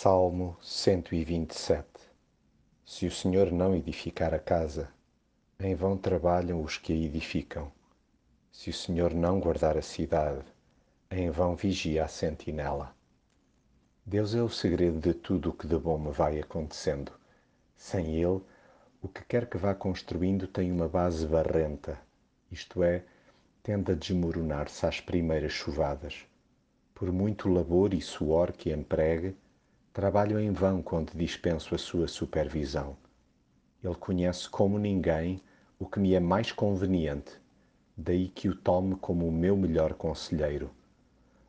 Salmo 127 Se o Senhor não edificar a casa, em vão trabalham os que a edificam. Se o Senhor não guardar a cidade, em vão vigia a sentinela. Deus é o segredo de tudo o que de bom me vai acontecendo. Sem Ele, o que quer que vá construindo tem uma base barrenta, isto é, tende a desmoronar-se às primeiras chuvadas. Por muito labor e suor que empregue, Trabalho em vão quando dispenso a sua supervisão. Ele conhece como ninguém o que me é mais conveniente, daí que o tome como o meu melhor conselheiro.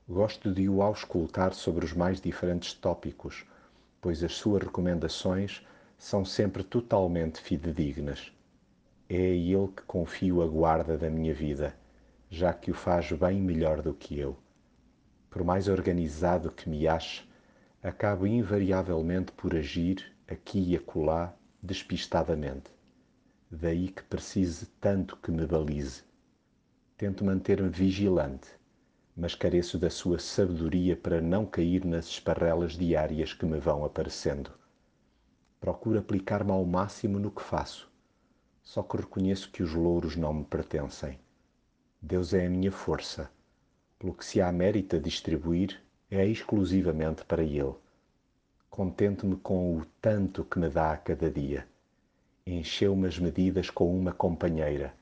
Gosto de o auscultar sobre os mais diferentes tópicos, pois as suas recomendações são sempre totalmente fidedignas. É a ele que confio a guarda da minha vida, já que o faz bem melhor do que eu. Por mais organizado que me ache, acabo invariavelmente por agir aqui e acolá despistadamente. Daí que precise tanto que me balize. Tento manter-me vigilante, mas careço da sua sabedoria para não cair nas esparrelas diárias que me vão aparecendo. Procuro aplicar-me ao máximo no que faço, só que reconheço que os louros não me pertencem. Deus é a minha força, pelo que se há mérito a distribuir, é exclusivamente para Ele. Contento-me com o tanto que me dá a cada dia. Encheu-me as medidas com uma companheira,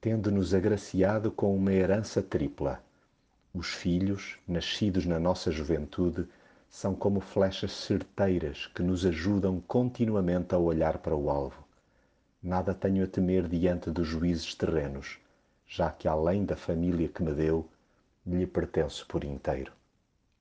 tendo-nos agraciado com uma herança tripla. Os filhos, nascidos na nossa juventude, são como flechas certeiras que nos ajudam continuamente a olhar para o alvo. Nada tenho a temer diante dos juízes terrenos, já que além da família que me deu, lhe pertenço por inteiro.